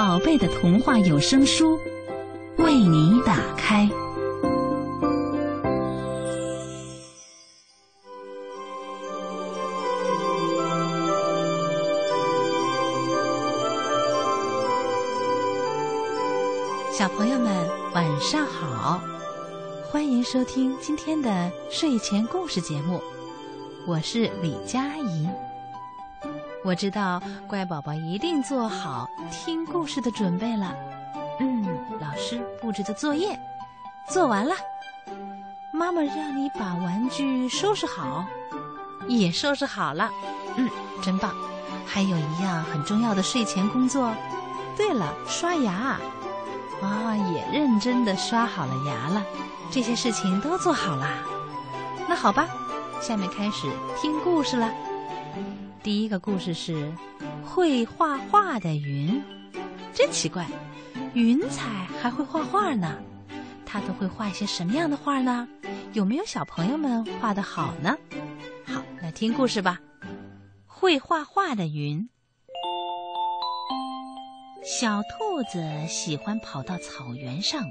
宝贝的童话有声书为你打开。小朋友们，晚上好。欢迎收听今天的睡前故事节目，我是李佳怡。我知道乖宝宝一定做好听故事的准备了。嗯，老师布置的作业做完了，妈妈让你把玩具收拾好，也收拾好了。嗯，真棒。还有一样很重要的睡前工作，对了，刷牙。啊，也认真的刷好了牙了。这些事情都做好啦，那好吧，下面开始听故事了。第一个故事是会画画的云，真奇怪，云彩还会画画呢。它都会画一些什么样的画呢？有没有小朋友们画的好呢？好，来听故事吧。会画画的云，小兔子喜欢跑到草原上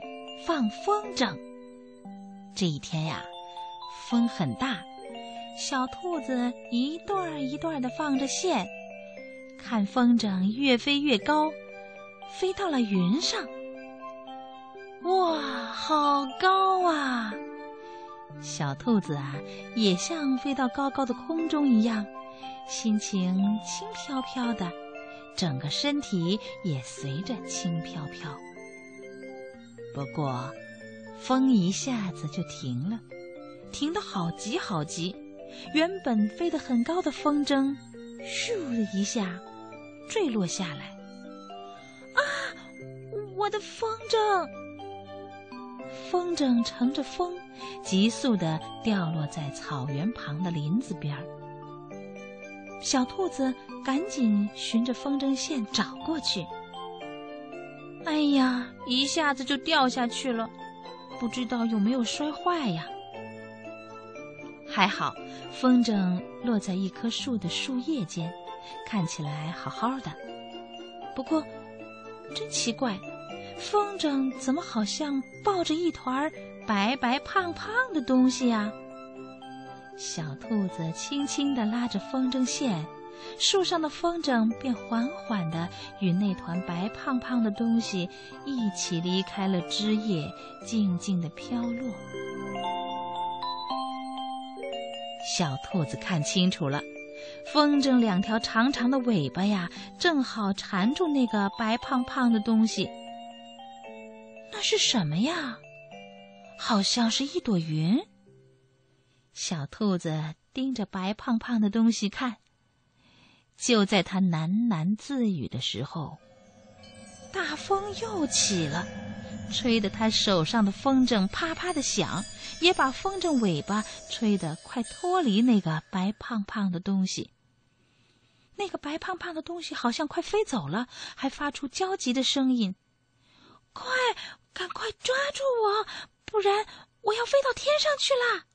放风筝。这一天呀，风很大，小兔子一段儿一段儿的放着线，看风筝越飞越高，飞到了云上。哇，好高啊！小兔子啊，也像飞到高高的空中一样，心情轻飘飘的，整个身体也随着轻飘飘。不过，风一下子就停了，停得好急好急。原本飞得很高的风筝，咻的一下坠落下来。啊，我的风筝！风筝乘着风，急速的掉落在草原旁的林子边儿。小兔子赶紧循着风筝线找过去。哎呀，一下子就掉下去了。不知道有没有摔坏呀？还好，风筝落在一棵树的树叶间，看起来好好的。不过，真奇怪，风筝怎么好像抱着一团白白胖胖的东西呀？小兔子轻轻地拉着风筝线。树上的风筝便缓缓地与那团白胖胖的东西一起离开了枝叶，静静地飘落。小兔子看清楚了，风筝两条长长的尾巴呀，正好缠住那个白胖胖的东西。那是什么呀？好像是一朵云。小兔子盯着白胖胖的东西看。就在它喃喃自语的时候，大风又起了，吹得他手上的风筝啪啪的响，也把风筝尾巴吹得快脱离那个白胖胖的东西。那个白胖胖的东西好像快飞走了，还发出焦急的声音：“快，赶快抓住我，不然我要飞到天上去啦！”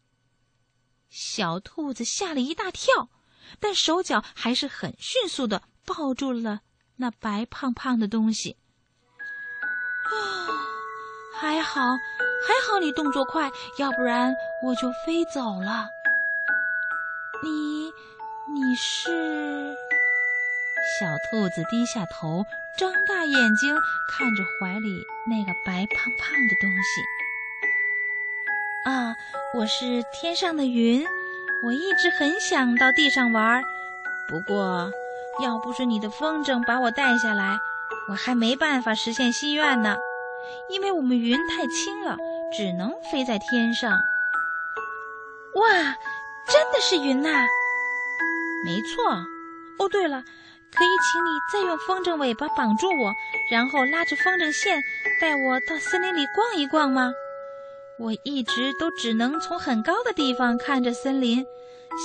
小兔子吓了一大跳。但手脚还是很迅速的抱住了那白胖胖的东西。啊，还好，还好你动作快，要不然我就飞走了。你，你是？小兔子低下头，睁大眼睛看着怀里那个白胖胖的东西。啊，我是天上的云。我一直很想到地上玩儿，不过，要不是你的风筝把我带下来，我还没办法实现心愿呢。因为我们云太轻了，只能飞在天上。哇，真的是云呐！没错。哦，对了，可以请你再用风筝尾巴绑住我，然后拉着风筝线带我到森林里逛一逛吗？我一直都只能从很高的地方看着森林，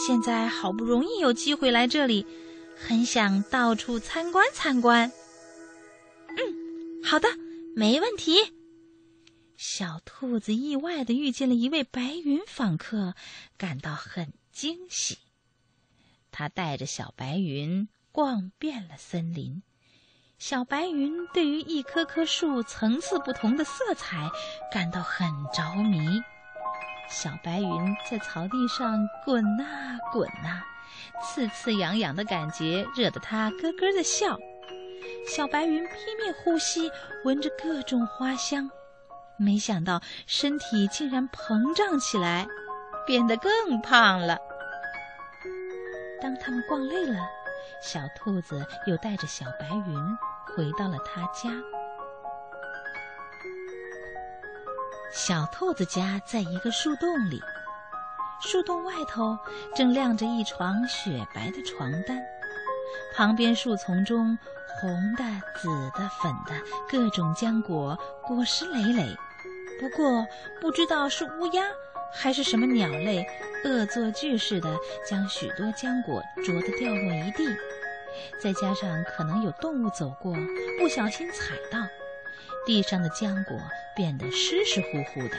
现在好不容易有机会来这里，很想到处参观参观。嗯，好的，没问题。小兔子意外的遇见了一位白云访客，感到很惊喜。他带着小白云逛遍了森林。小白云对于一棵棵树层次不同的色彩感到很着迷。小白云在草地上滚啊滚啊，刺刺痒痒的感觉惹得它咯咯的笑。小白云拼命呼吸，闻着各种花香，没想到身体竟然膨胀起来，变得更胖了。当他们逛累了，小兔子又带着小白云回到了他家。小兔子家在一个树洞里，树洞外头正晾着一床雪白的床单，旁边树丛中红的、紫的、粉的各种浆果果实累累。不过不知道是乌鸦还是什么鸟类。恶作剧似的将许多浆果啄得掉落一地，再加上可能有动物走过，不小心踩到，地上的浆果变得湿湿乎乎的。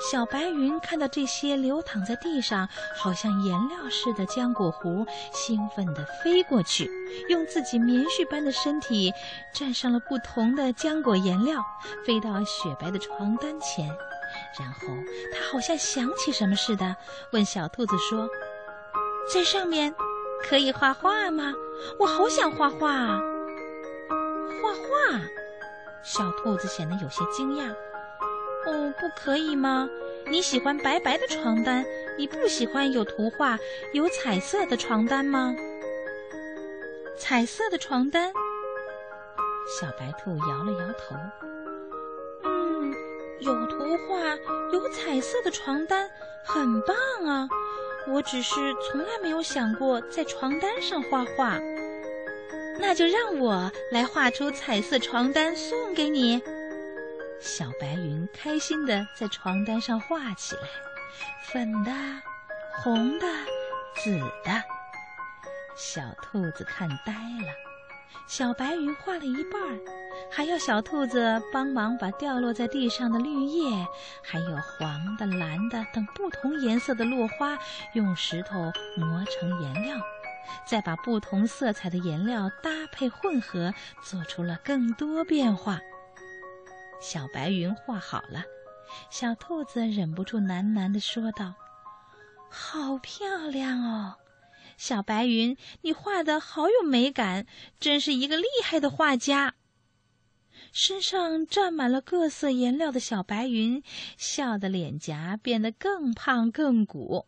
小白云看到这些流淌在地上，好像颜料似的浆果糊，兴奋地飞过去，用自己棉絮般的身体蘸上了不同的浆果颜料，飞到雪白的床单前。然后他好像想起什么似的，问小兔子说：“在上面可以画画吗？我好想画画啊！”画画，小兔子显得有些惊讶。“哦，不可以吗？你喜欢白白的床单，你不喜欢有图画、有彩色的床单吗？”彩色的床单，小白兔摇了摇头。嗯有图画、有彩色的床单，很棒啊！我只是从来没有想过在床单上画画。那就让我来画出彩色床单送给你。小白云开心地在床单上画起来，粉的、红的、紫的。小兔子看呆了。小白云画了一半。还要小兔子帮忙把掉落在地上的绿叶，还有黄的、蓝的等不同颜色的落花，用石头磨成颜料，再把不同色彩的颜料搭配混合，做出了更多变化。小白云画好了，小兔子忍不住喃喃地说道：“好漂亮哦，小白云，你画的好有美感，真是一个厉害的画家。”身上沾满了各色颜料的小白云，笑得脸颊变得更胖更鼓。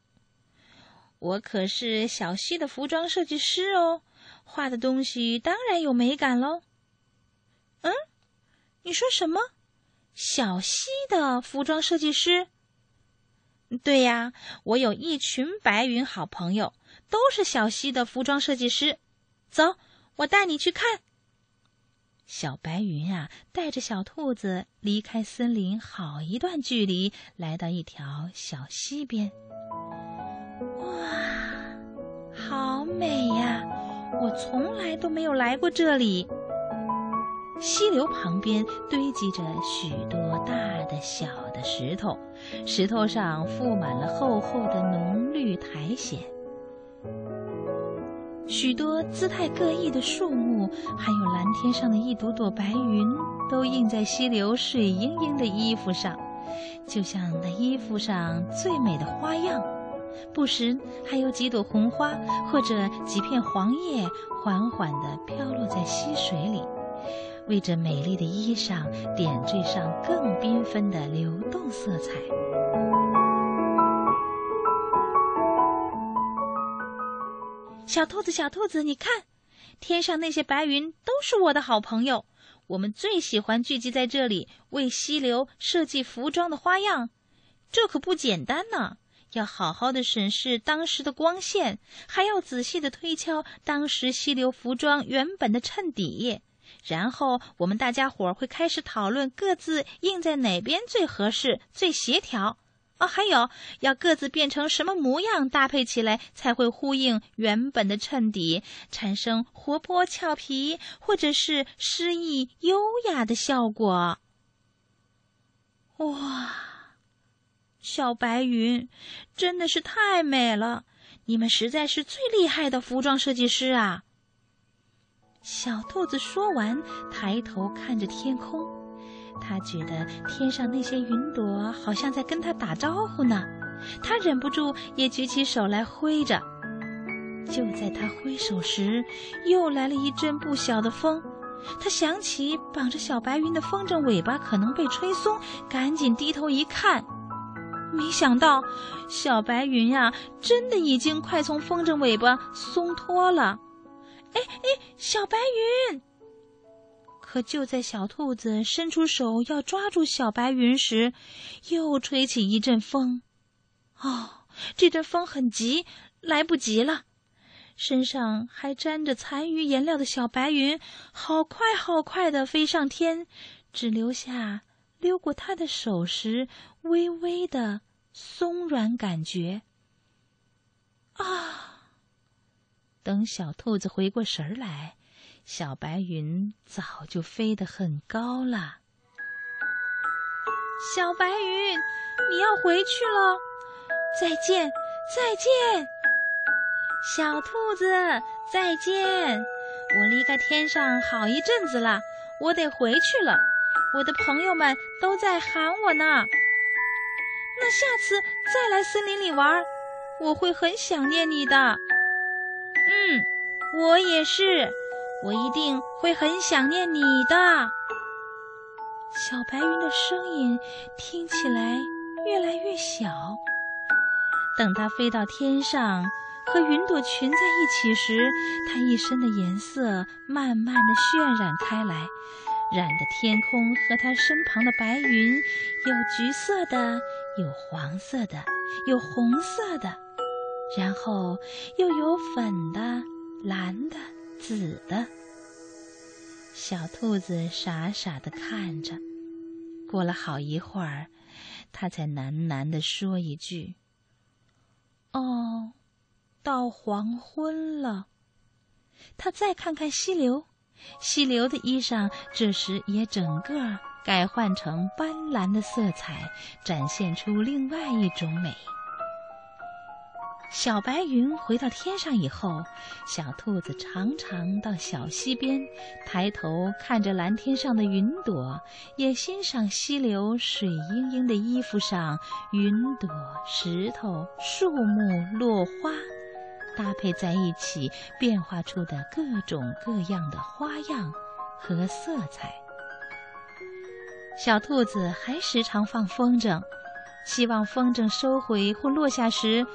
我可是小溪的服装设计师哦，画的东西当然有美感喽。嗯，你说什么？小溪的服装设计师？对呀，我有一群白云好朋友，都是小溪的服装设计师。走，我带你去看。小白云啊，带着小兔子离开森林好一段距离，来到一条小溪边。哇，好美呀！我从来都没有来过这里。溪流旁边堆积着许多大的、小的石头，石头上覆满了厚厚的浓绿苔藓。许多姿态各异的树木，还有蓝天上的一朵朵白云，都映在溪流水盈盈的衣服上，就像那衣服上最美的花样。不时还有几朵红花或者几片黄叶，缓缓地飘落在溪水里，为这美丽的衣裳点缀上更缤纷的流动色彩。小兔子，小兔子，你看，天上那些白云都是我的好朋友。我们最喜欢聚集在这里，为溪流设计服装的花样。这可不简单呢，要好好的审视当时的光线，还要仔细的推敲当时溪流服装原本的衬底。然后我们大家伙会开始讨论各自印在哪边最合适、最协调。哦，还有要各自变成什么模样，搭配起来才会呼应原本的衬底，产生活泼俏皮或者是诗意优雅的效果。哇，小白云真的是太美了！你们实在是最厉害的服装设计师啊！小兔子说完，抬头看着天空。他觉得天上那些云朵好像在跟他打招呼呢，他忍不住也举起手来挥着。就在他挥手时，又来了一阵不小的风。他想起绑着小白云的风筝尾巴可能被吹松，赶紧低头一看，没想到小白云呀，真的已经快从风筝尾巴松脱了。哎哎，小白云！可就在小兔子伸出手要抓住小白云时，又吹起一阵风。哦，这阵风很急，来不及了。身上还沾着残余颜料的小白云，好快好快的飞上天，只留下溜过他的手时微微的松软感觉。啊！等小兔子回过神来。小白云早就飞得很高了。小白云，你要回去了，再见，再见。小兔子，再见。我离开天上好一阵子了，我得回去了。我的朋友们都在喊我呢。那下次再来森林里玩，我会很想念你的。嗯，我也是。我一定会很想念你的，小白云的声音听起来越来越小。等它飞到天上，和云朵群在一起时，它一身的颜色慢慢的渲染开来，染的天空和它身旁的白云有橘色的，有黄色的，有红色的，然后又有粉的、蓝的。紫的，小兔子傻傻的看着。过了好一会儿，它才喃喃的说一句：“哦，到黄昏了。”他再看看溪流，溪流的衣裳这时也整个改换成斑斓的色彩，展现出另外一种美。小白云回到天上以后，小兔子常常到小溪边，抬头看着蓝天上的云朵，也欣赏溪流水盈盈的衣服上云朵、石头、树木、落花搭配在一起变化出的各种各样的花样和色彩。小兔子还时常放风筝。希望风筝收回或落下时，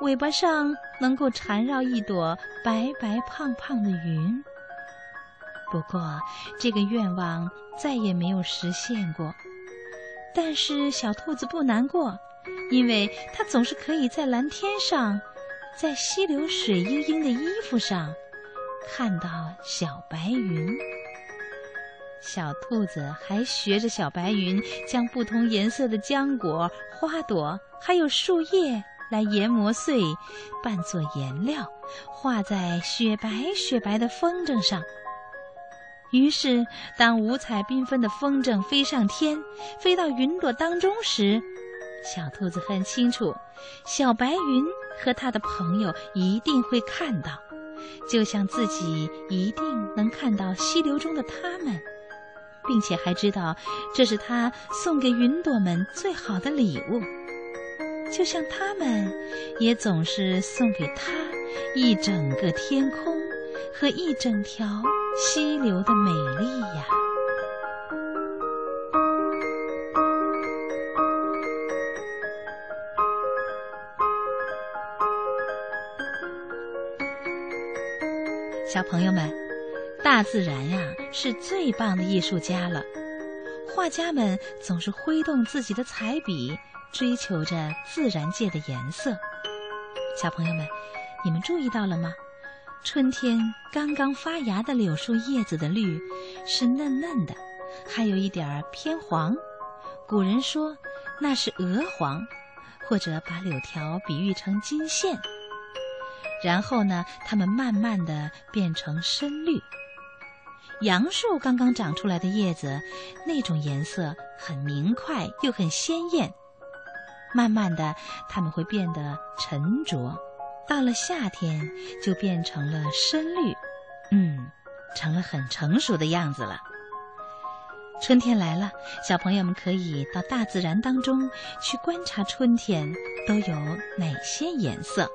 尾巴上能够缠绕一朵白白胖胖的云。不过，这个愿望再也没有实现过。但是，小兔子不难过，因为它总是可以在蓝天上，在溪流水盈盈的衣服上，看到小白云。小兔子还学着小白云，将不同颜色的浆果、花朵，还有树叶来研磨碎，拌作颜料，画在雪白雪白的风筝上。于是，当五彩缤纷的风筝飞上天，飞到云朵当中时，小兔子很清楚，小白云和他的朋友一定会看到，就像自己一定能看到溪流中的他们。并且还知道，这是他送给云朵们最好的礼物，就像他们也总是送给他一整个天空和一整条溪流的美丽呀。小朋友们。大自然呀，是最棒的艺术家了。画家们总是挥动自己的彩笔，追求着自然界的颜色。小朋友们，你们注意到了吗？春天刚刚发芽的柳树叶子的绿是嫩嫩的，还有一点儿偏黄。古人说那是鹅黄，或者把柳条比喻成金线。然后呢，它们慢慢的变成深绿。杨树刚刚长出来的叶子，那种颜色很明快又很鲜艳。慢慢的，它们会变得沉着。到了夏天，就变成了深绿，嗯，成了很成熟的样子了。春天来了，小朋友们可以到大自然当中去观察春天都有哪些颜色。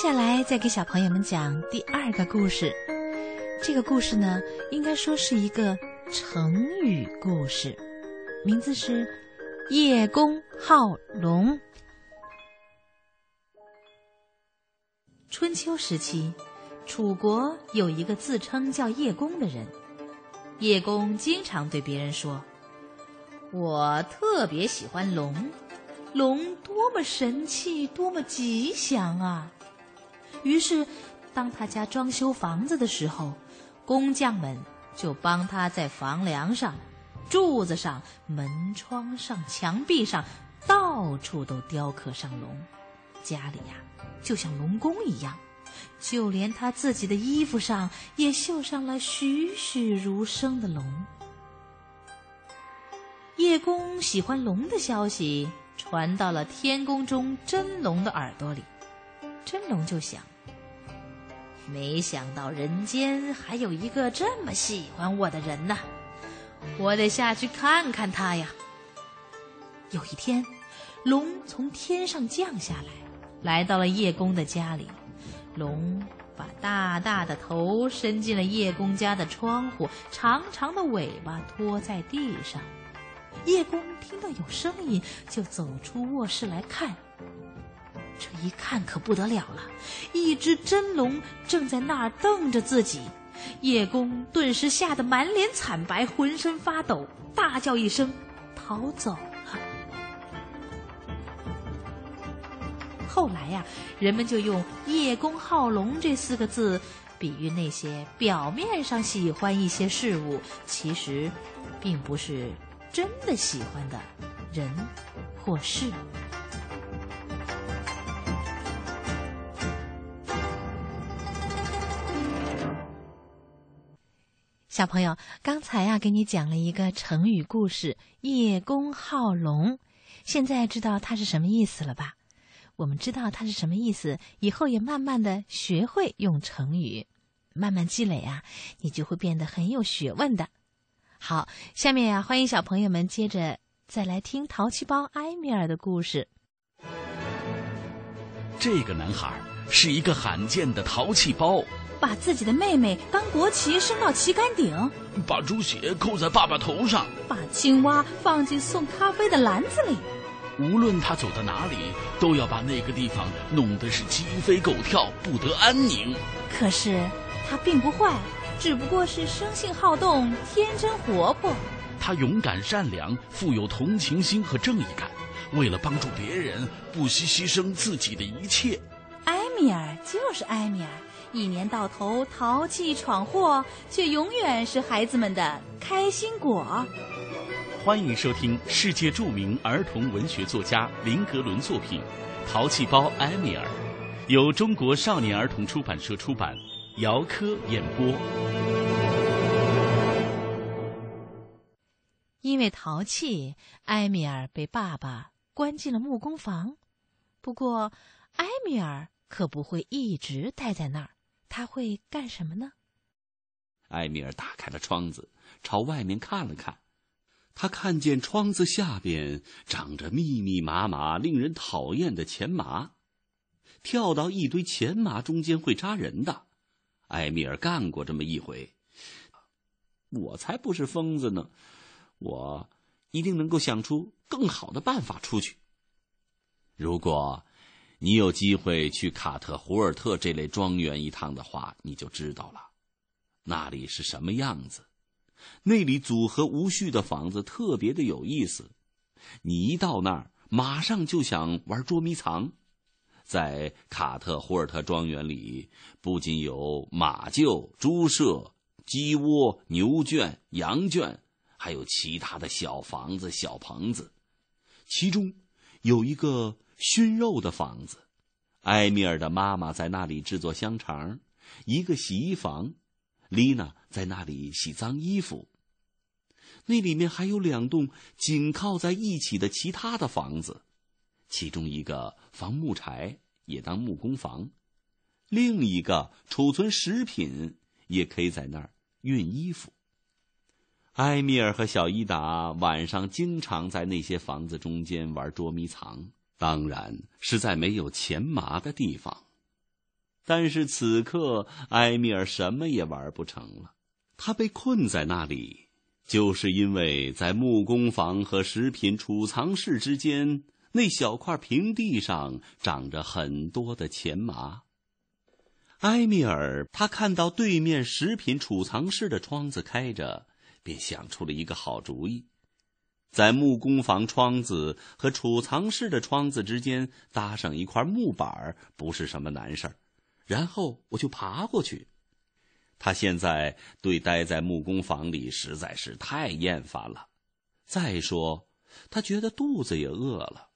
接下来再给小朋友们讲第二个故事。这个故事呢，应该说是一个成语故事，名字是《叶公好龙》。春秋时期，楚国有一个自称叫叶公的人。叶公经常对别人说：“我特别喜欢龙，龙多么神气，多么吉祥啊！”于是，当他家装修房子的时候，工匠们就帮他在房梁上、柱子上、门窗上、墙壁上，到处都雕刻上龙。家里呀，就像龙宫一样，就连他自己的衣服上也绣上了栩栩如生的龙。叶公喜欢龙的消息传到了天宫中真龙的耳朵里，真龙就想。没想到人间还有一个这么喜欢我的人呢，我得下去看看他呀。有一天，龙从天上降下来，来到了叶公的家里。龙把大大的头伸进了叶公家的窗户，长长的尾巴拖在地上。叶公听到有声音，就走出卧室来看。这一看可不得了了，一只真龙正在那儿瞪着自己。叶公顿时吓得满脸惨白，浑身发抖，大叫一声，逃走了。后来呀，人们就用“叶公好龙”这四个字，比喻那些表面上喜欢一些事物，其实并不是真的喜欢的人或事。小朋友，刚才呀，给你讲了一个成语故事“叶公好龙”，现在知道它是什么意思了吧？我们知道它是什么意思，以后也慢慢的学会用成语，慢慢积累啊，你就会变得很有学问的。好，下面呀，欢迎小朋友们接着再来听淘气包埃米尔的故事。这个男孩是一个罕见的淘气包。把自己的妹妹当国旗升到旗杆顶，把猪血扣在爸爸头上，把青蛙放进送咖啡的篮子里。无论他走到哪里，都要把那个地方弄得是鸡飞狗跳，不得安宁。可是他并不坏，只不过是生性好动，天真活泼。他勇敢善良，富有同情心和正义感，为了帮助别人，不惜牺牲自己的一切。埃米尔就是埃米尔。一年到头淘气闯祸，却永远是孩子们的开心果。欢迎收听世界著名儿童文学作家林格伦作品《淘气包埃米尔》，由中国少年儿童出版社出版，姚科演播。因为淘气，埃米尔被爸爸关进了木工房。不过，埃米尔可不会一直待在那儿。他会干什么呢？埃米尔打开了窗子，朝外面看了看。他看见窗子下边长着密密麻麻、令人讨厌的钱麻。跳到一堆钱麻中间会扎人的。埃米尔干过这么一回。我才不是疯子呢！我一定能够想出更好的办法出去。如果你有机会去卡特胡尔特这类庄园一趟的话，你就知道了，那里是什么样子。那里组合无序的房子特别的有意思，你一到那儿，马上就想玩捉迷藏。在卡特胡尔特庄园里，不仅有马厩、猪舍、鸡窝、牛圈、羊圈，还有其他的小房子、小棚子，其中有一个。熏肉的房子，埃米尔的妈妈在那里制作香肠；一个洗衣房，丽娜在那里洗脏衣服。那里面还有两栋紧靠在一起的其他的房子，其中一个放木柴，也当木工房；另一个储存食品，也可以在那儿熨衣服。埃米尔和小伊达晚上经常在那些房子中间玩捉迷藏。当然是在没有钱麻的地方，但是此刻埃米尔什么也玩不成了。他被困在那里，就是因为在木工房和食品储藏室之间那小块平地上长着很多的钱麻。埃米尔他看到对面食品储藏室的窗子开着，便想出了一个好主意。在木工房窗子和储藏室的窗子之间搭上一块木板不是什么难事儿。然后我就爬过去。他现在对待在木工房里实在是太厌烦了。再说，他觉得肚子也饿了。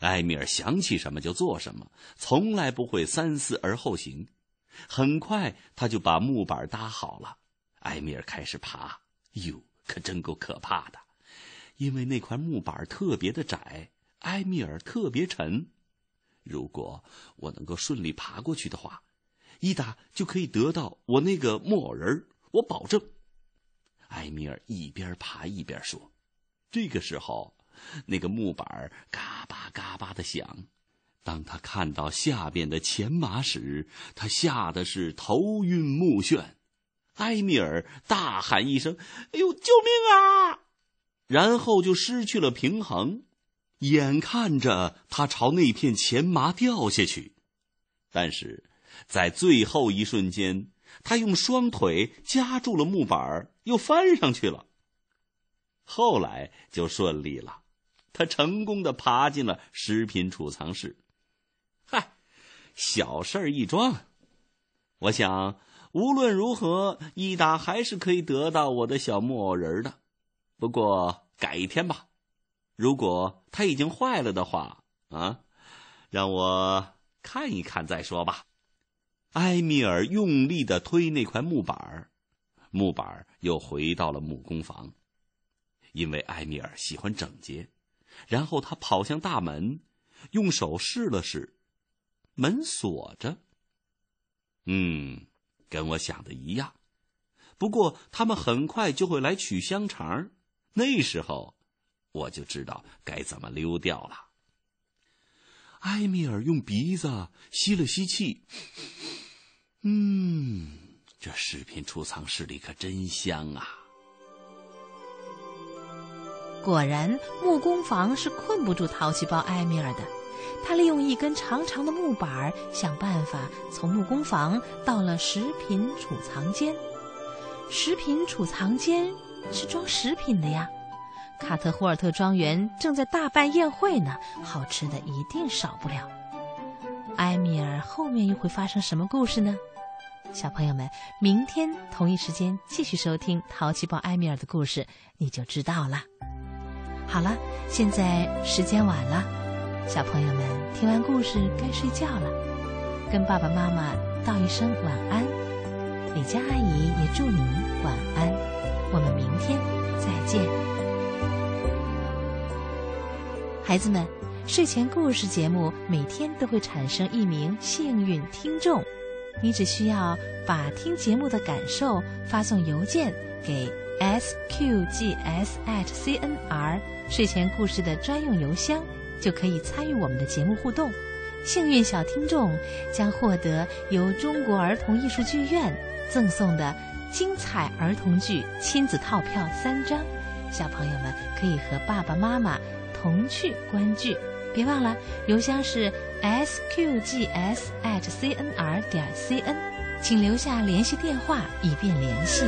埃米尔想起什么就做什么，从来不会三思而后行。很快，他就把木板搭好了。埃米尔开始爬，哟，可真够可怕的。因为那块木板特别的窄，埃米尔特别沉。如果我能够顺利爬过去的话，伊达就可以得到我那个木偶人我保证。埃米尔一边爬一边说。这个时候，那个木板嘎巴嘎巴的响。当他看到下边的钱麻时，他吓得是头晕目眩。埃米尔大喊一声：“哎呦，救命啊！”然后就失去了平衡，眼看着他朝那片钱麻掉下去，但是在最后一瞬间，他用双腿夹住了木板，又翻上去了。后来就顺利了，他成功的爬进了食品储藏室。嗨，小事儿一桩。我想无论如何，伊达还是可以得到我的小木偶人的。不过改一天吧，如果它已经坏了的话，啊，让我看一看再说吧。埃米尔用力的推那块木板木板又回到了木工房。因为埃米尔喜欢整洁，然后他跑向大门，用手试了试，门锁着。嗯，跟我想的一样。不过他们很快就会来取香肠。那时候，我就知道该怎么溜掉了。埃米尔用鼻子吸了吸气，嗯，这食品储藏室里可真香啊！果然，木工房是困不住淘气包埃米尔的。他利用一根长长的木板，想办法从木工房到了食品储藏间。食品储藏间。是装食品的呀，卡特霍尔特庄园正在大办宴会呢，好吃的一定少不了。埃米尔后面又会发生什么故事呢？小朋友们，明天同一时间继续收听《淘气包埃米尔》的故事，你就知道了。好了，现在时间晚了，小朋友们听完故事该睡觉了，跟爸爸妈妈道一声晚安。李佳阿姨也祝你晚安。明天再见，孩子们。睡前故事节目每天都会产生一名幸运听众，你只需要把听节目的感受发送邮件给 s q g s at c n r 睡前故事的专用邮箱，就可以参与我们的节目互动。幸运小听众将获得由中国儿童艺术剧院赠送的。精彩儿童剧亲子套票三张小朋友们可以和爸爸妈妈同去观剧。别忘了邮箱是 sqgsatcnr 点 cn 请留下联系电话以便联系。